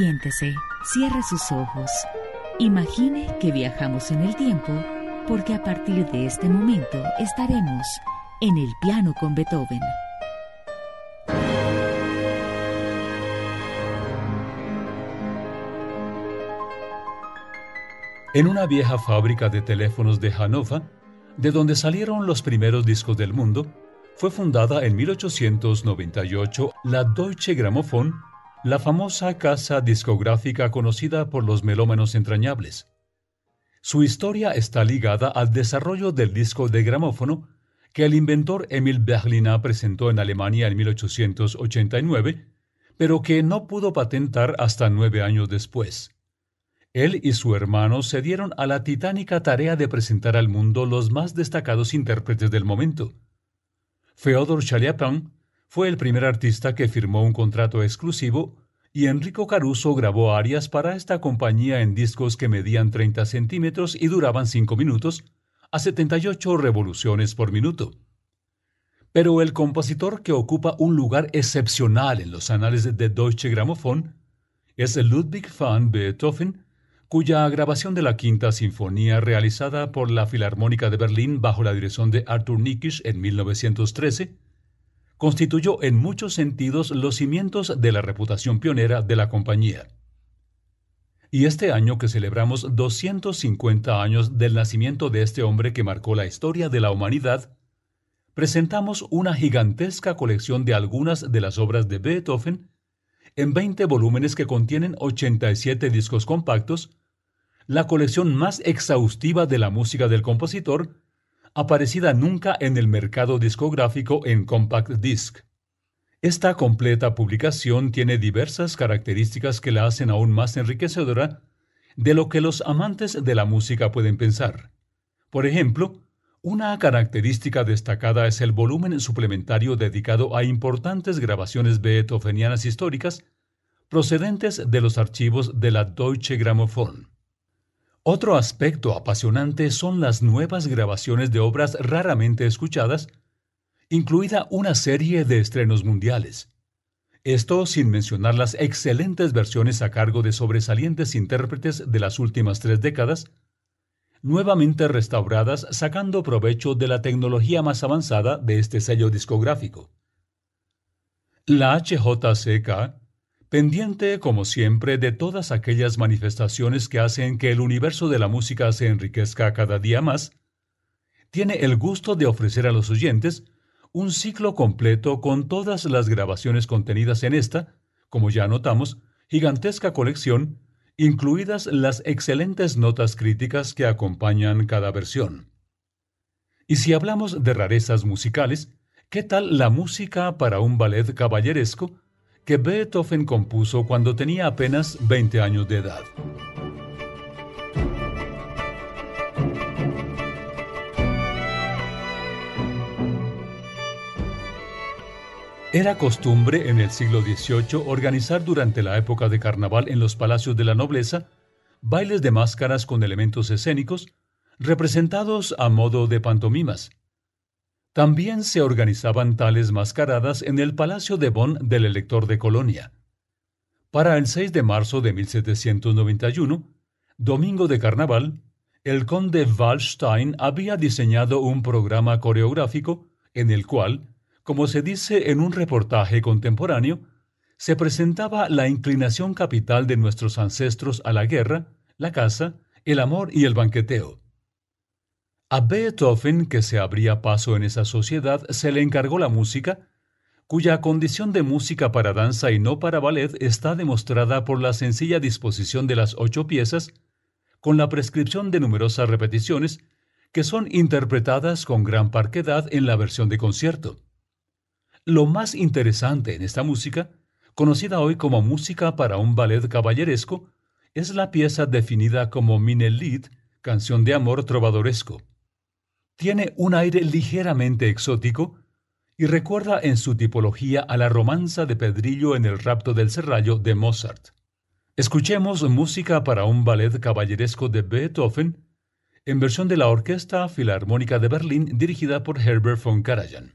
Siéntese, cierre sus ojos. Imagine que viajamos en el tiempo porque a partir de este momento estaremos en el piano con Beethoven. En una vieja fábrica de teléfonos de Hannover, de donde salieron los primeros discos del mundo, fue fundada en 1898 la Deutsche Grammophon, la famosa casa discográfica conocida por los melómanos entrañables. Su historia está ligada al desarrollo del disco de gramófono que el inventor Emil Berliner presentó en Alemania en 1889, pero que no pudo patentar hasta nueve años después. Él y su hermano se dieron a la titánica tarea de presentar al mundo los más destacados intérpretes del momento. Feodor Chaliapin fue el primer artista que firmó un contrato exclusivo y Enrico Caruso grabó arias para esta compañía en discos que medían 30 centímetros y duraban 5 minutos, a 78 revoluciones por minuto. Pero el compositor que ocupa un lugar excepcional en los anales de Deutsche Grammophon es Ludwig van Beethoven, cuya grabación de la Quinta Sinfonía realizada por la Filarmónica de Berlín bajo la dirección de Arthur Nikisch en 1913, constituyó en muchos sentidos los cimientos de la reputación pionera de la compañía. Y este año que celebramos 250 años del nacimiento de este hombre que marcó la historia de la humanidad, presentamos una gigantesca colección de algunas de las obras de Beethoven en 20 volúmenes que contienen 87 discos compactos la colección más exhaustiva de la música del compositor, aparecida nunca en el mercado discográfico en compact disc. Esta completa publicación tiene diversas características que la hacen aún más enriquecedora de lo que los amantes de la música pueden pensar. Por ejemplo, una característica destacada es el volumen suplementario dedicado a importantes grabaciones beethovenianas históricas procedentes de los archivos de la Deutsche Grammophon. Otro aspecto apasionante son las nuevas grabaciones de obras raramente escuchadas, incluida una serie de estrenos mundiales. Esto sin mencionar las excelentes versiones a cargo de sobresalientes intérpretes de las últimas tres décadas, nuevamente restauradas sacando provecho de la tecnología más avanzada de este sello discográfico. La HJCK pendiente como siempre de todas aquellas manifestaciones que hacen que el universo de la música se enriquezca cada día más, tiene el gusto de ofrecer a los oyentes un ciclo completo con todas las grabaciones contenidas en esta, como ya notamos, gigantesca colección, incluidas las excelentes notas críticas que acompañan cada versión. Y si hablamos de rarezas musicales, ¿qué tal la música para un ballet caballeresco que Beethoven compuso cuando tenía apenas 20 años de edad. Era costumbre en el siglo XVIII organizar durante la época de carnaval en los palacios de la nobleza bailes de máscaras con elementos escénicos representados a modo de pantomimas, también se organizaban tales mascaradas en el Palacio de Bonn del Elector de Colonia. Para el 6 de marzo de 1791, domingo de carnaval, el conde Wallstein había diseñado un programa coreográfico en el cual, como se dice en un reportaje contemporáneo, se presentaba la inclinación capital de nuestros ancestros a la guerra, la caza, el amor y el banqueteo. A Beethoven, que se abría paso en esa sociedad, se le encargó la música, cuya condición de música para danza y no para ballet está demostrada por la sencilla disposición de las ocho piezas, con la prescripción de numerosas repeticiones, que son interpretadas con gran parquedad en la versión de concierto. Lo más interesante en esta música, conocida hoy como música para un ballet caballeresco, es la pieza definida como Minelied, canción de amor trovadoresco. Tiene un aire ligeramente exótico y recuerda en su tipología a la romanza de Pedrillo en el rapto del serrallo de Mozart. Escuchemos música para un ballet caballeresco de Beethoven en versión de la Orquesta Filarmónica de Berlín dirigida por Herbert von Karajan.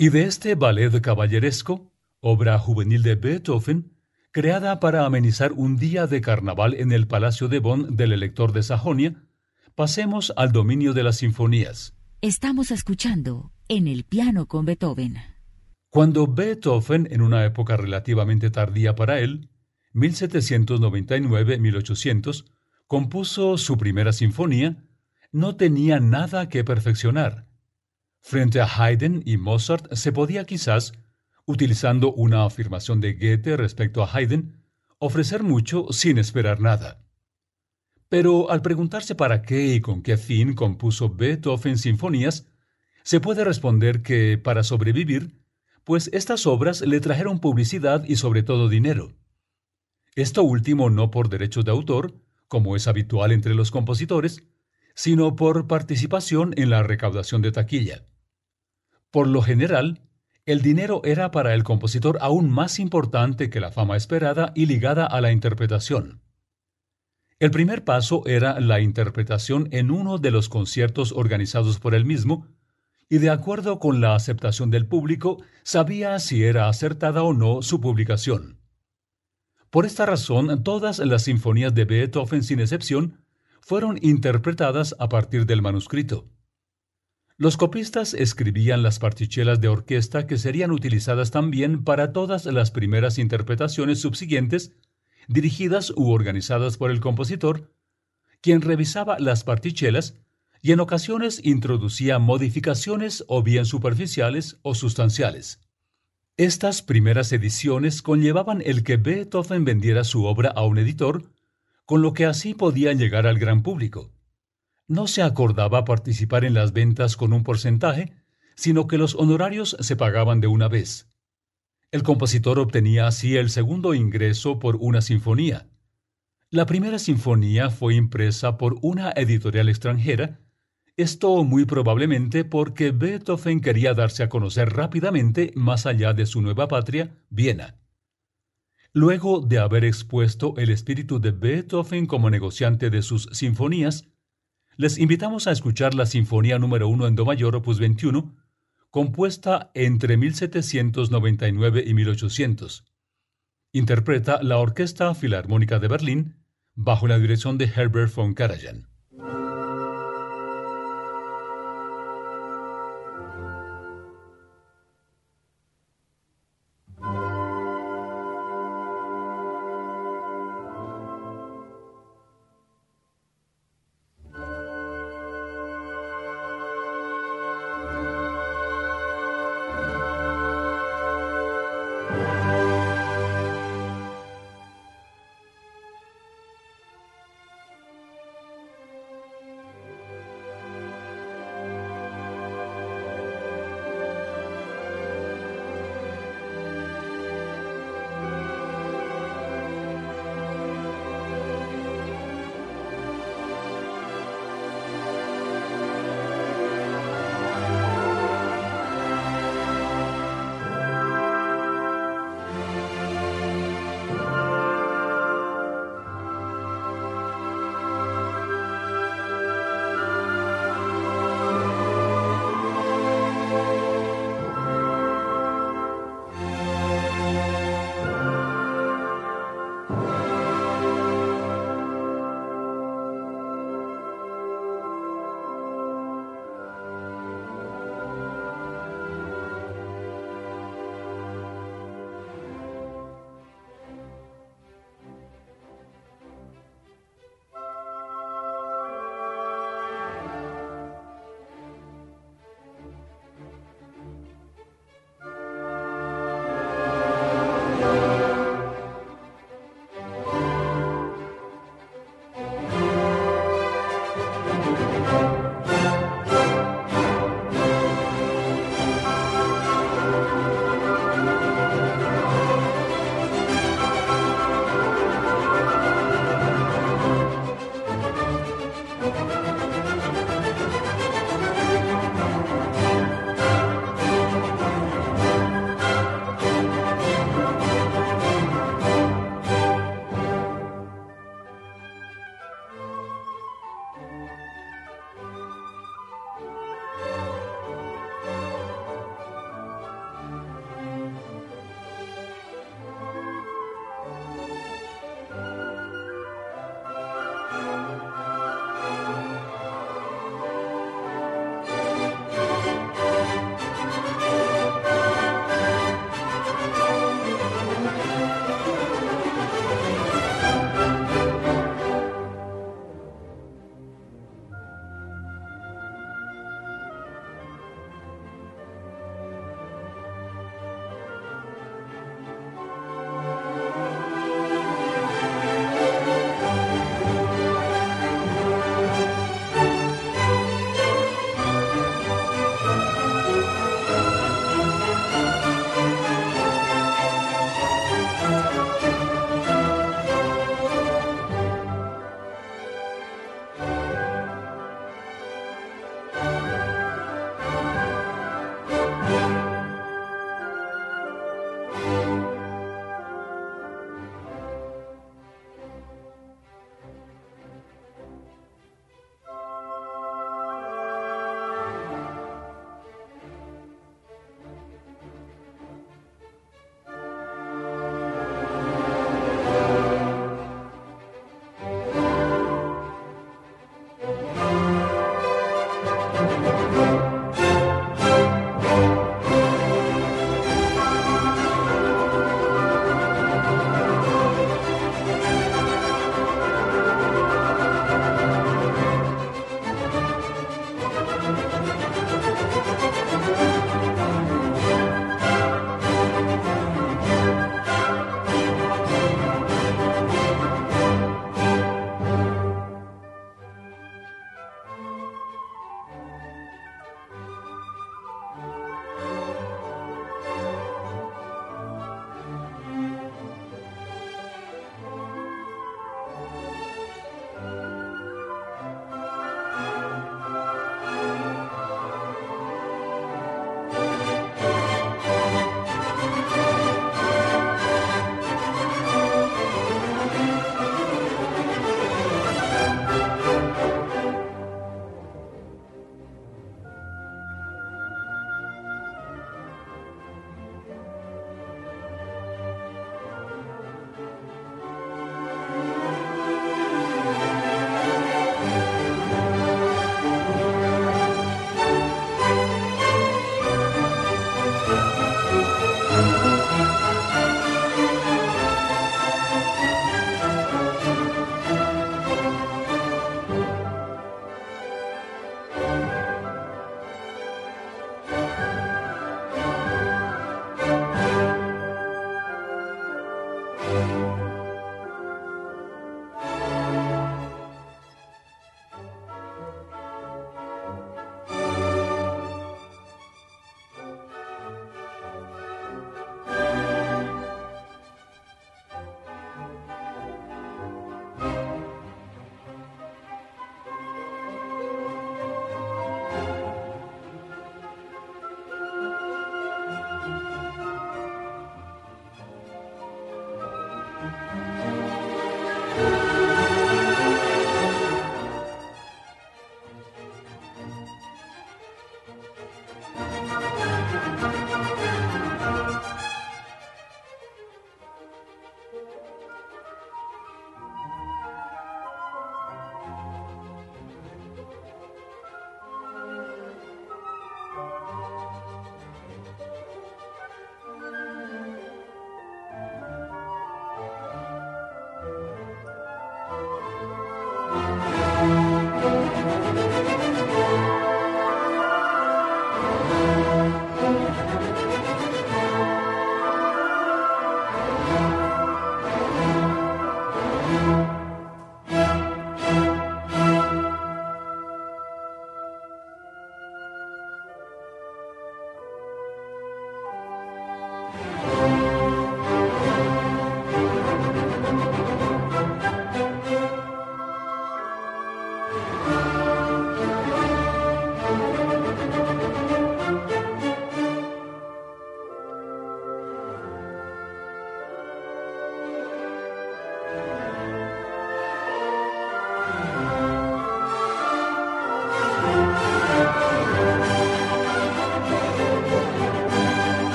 Y de este ballet caballeresco, obra juvenil de Beethoven, creada para amenizar un día de carnaval en el Palacio de Bonn del Elector de Sajonia, pasemos al dominio de las sinfonías. Estamos escuchando en el piano con Beethoven. Cuando Beethoven, en una época relativamente tardía para él, 1799-1800, compuso su primera sinfonía, no tenía nada que perfeccionar. Frente a Haydn y Mozart se podía quizás, utilizando una afirmación de Goethe respecto a Haydn, ofrecer mucho sin esperar nada. Pero al preguntarse para qué y con qué fin compuso Beethoven sinfonías, se puede responder que para sobrevivir, pues estas obras le trajeron publicidad y sobre todo dinero. Esto último no por derechos de autor, como es habitual entre los compositores, sino por participación en la recaudación de taquilla. Por lo general, el dinero era para el compositor aún más importante que la fama esperada y ligada a la interpretación. El primer paso era la interpretación en uno de los conciertos organizados por él mismo, y de acuerdo con la aceptación del público, sabía si era acertada o no su publicación. Por esta razón, todas las sinfonías de Beethoven, sin excepción, fueron interpretadas a partir del manuscrito. Los copistas escribían las partichelas de orquesta que serían utilizadas también para todas las primeras interpretaciones subsiguientes, dirigidas u organizadas por el compositor, quien revisaba las partichelas y en ocasiones introducía modificaciones o bien superficiales o sustanciales. Estas primeras ediciones conllevaban el que Beethoven vendiera su obra a un editor, con lo que así podía llegar al gran público no se acordaba participar en las ventas con un porcentaje, sino que los honorarios se pagaban de una vez. El compositor obtenía así el segundo ingreso por una sinfonía. La primera sinfonía fue impresa por una editorial extranjera, esto muy probablemente porque Beethoven quería darse a conocer rápidamente más allá de su nueva patria, Viena. Luego de haber expuesto el espíritu de Beethoven como negociante de sus sinfonías, les invitamos a escuchar la Sinfonía número 1 en Do mayor, opus 21, compuesta entre 1799 y 1800. Interpreta la Orquesta Filarmónica de Berlín bajo la dirección de Herbert von Karajan.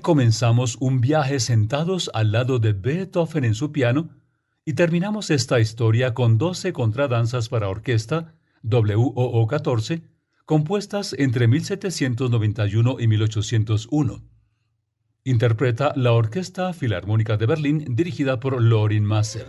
Comenzamos un viaje sentados al lado de Beethoven en su piano y terminamos esta historia con 12 contradanzas para orquesta, WOO 14, compuestas entre 1791 y 1801. Interpreta la Orquesta Filarmónica de Berlín dirigida por Lorin Massel.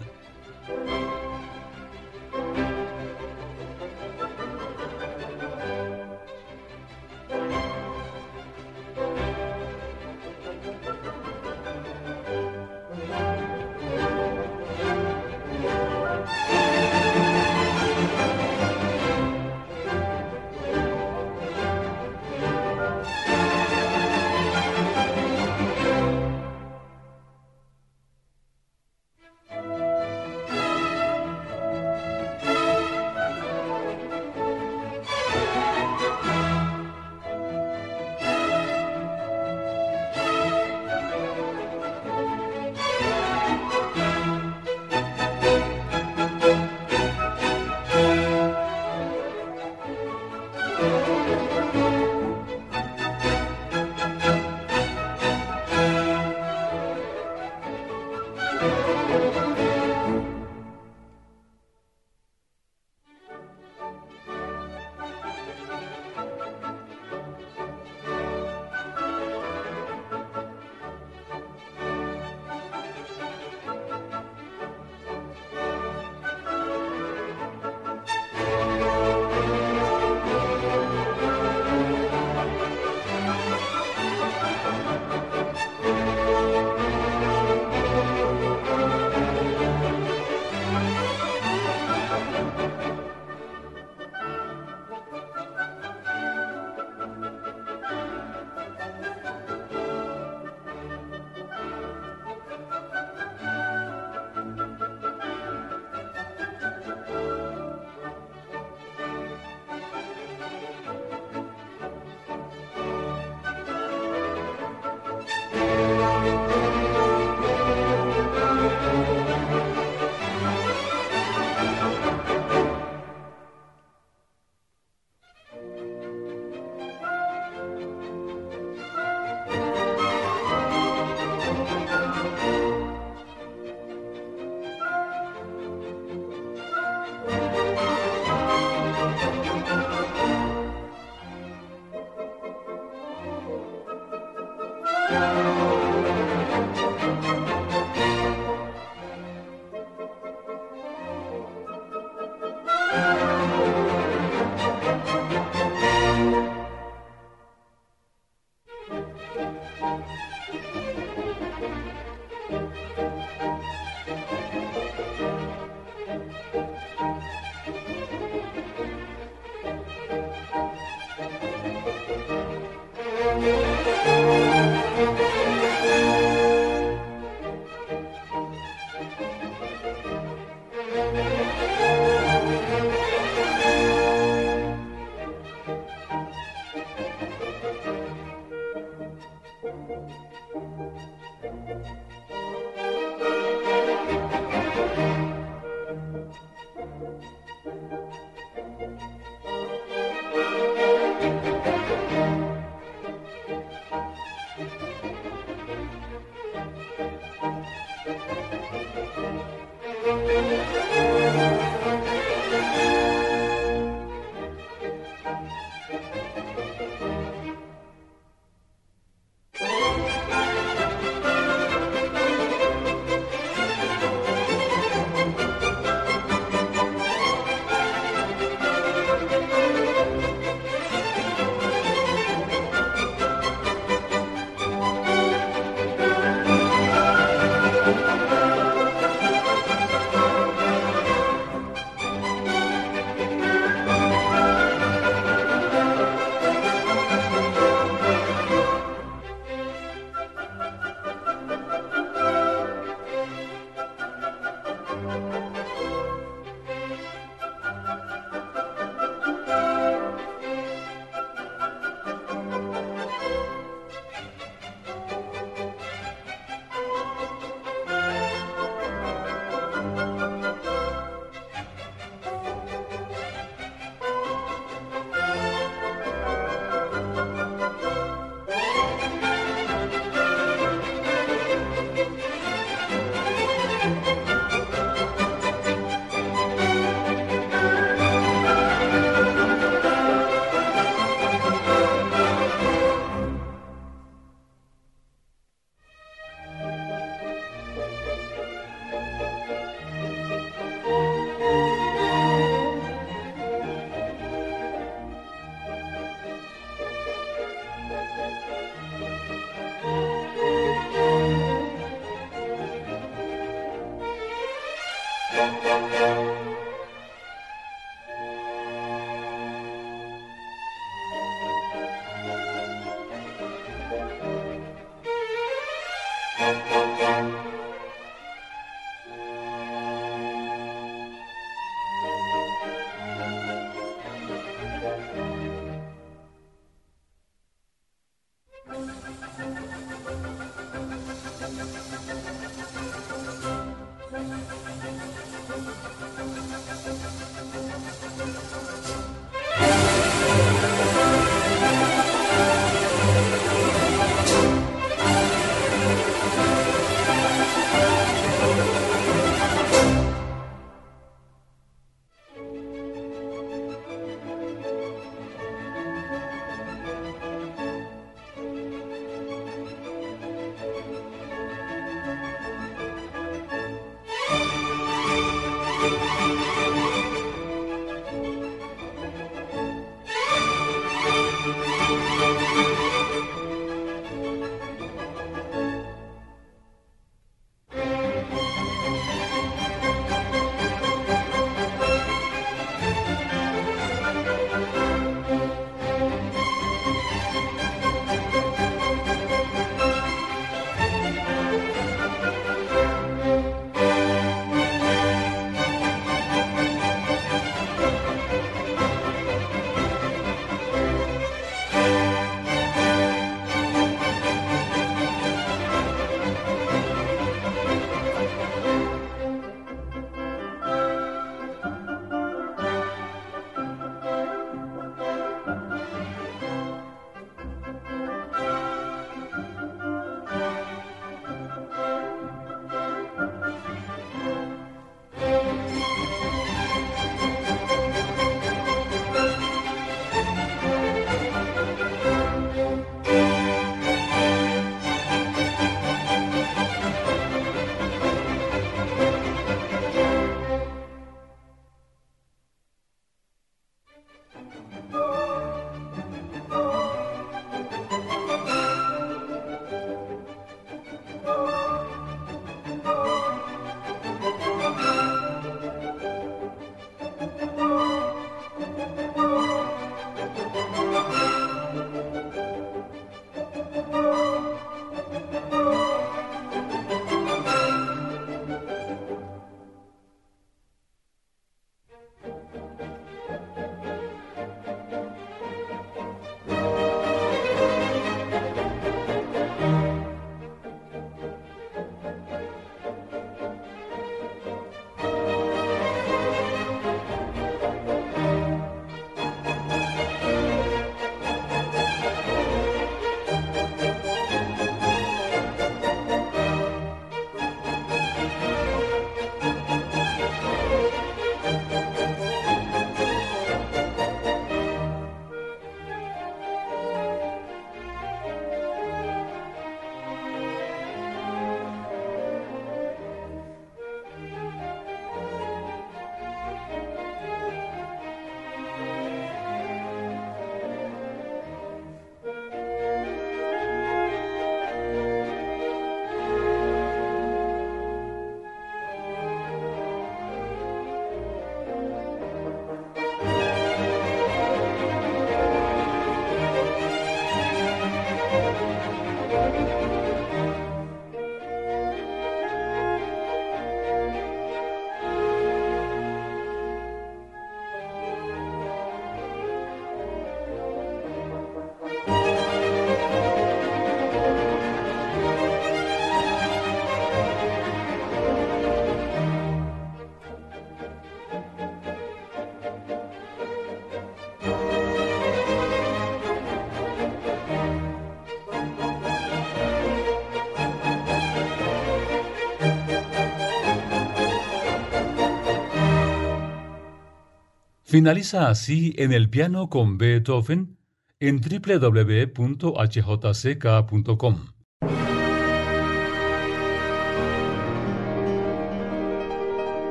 Finaliza así en el piano con Beethoven en www.hjck.com.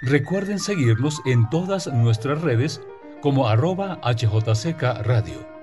Recuerden seguirnos en todas nuestras redes como arroba HJCK Radio.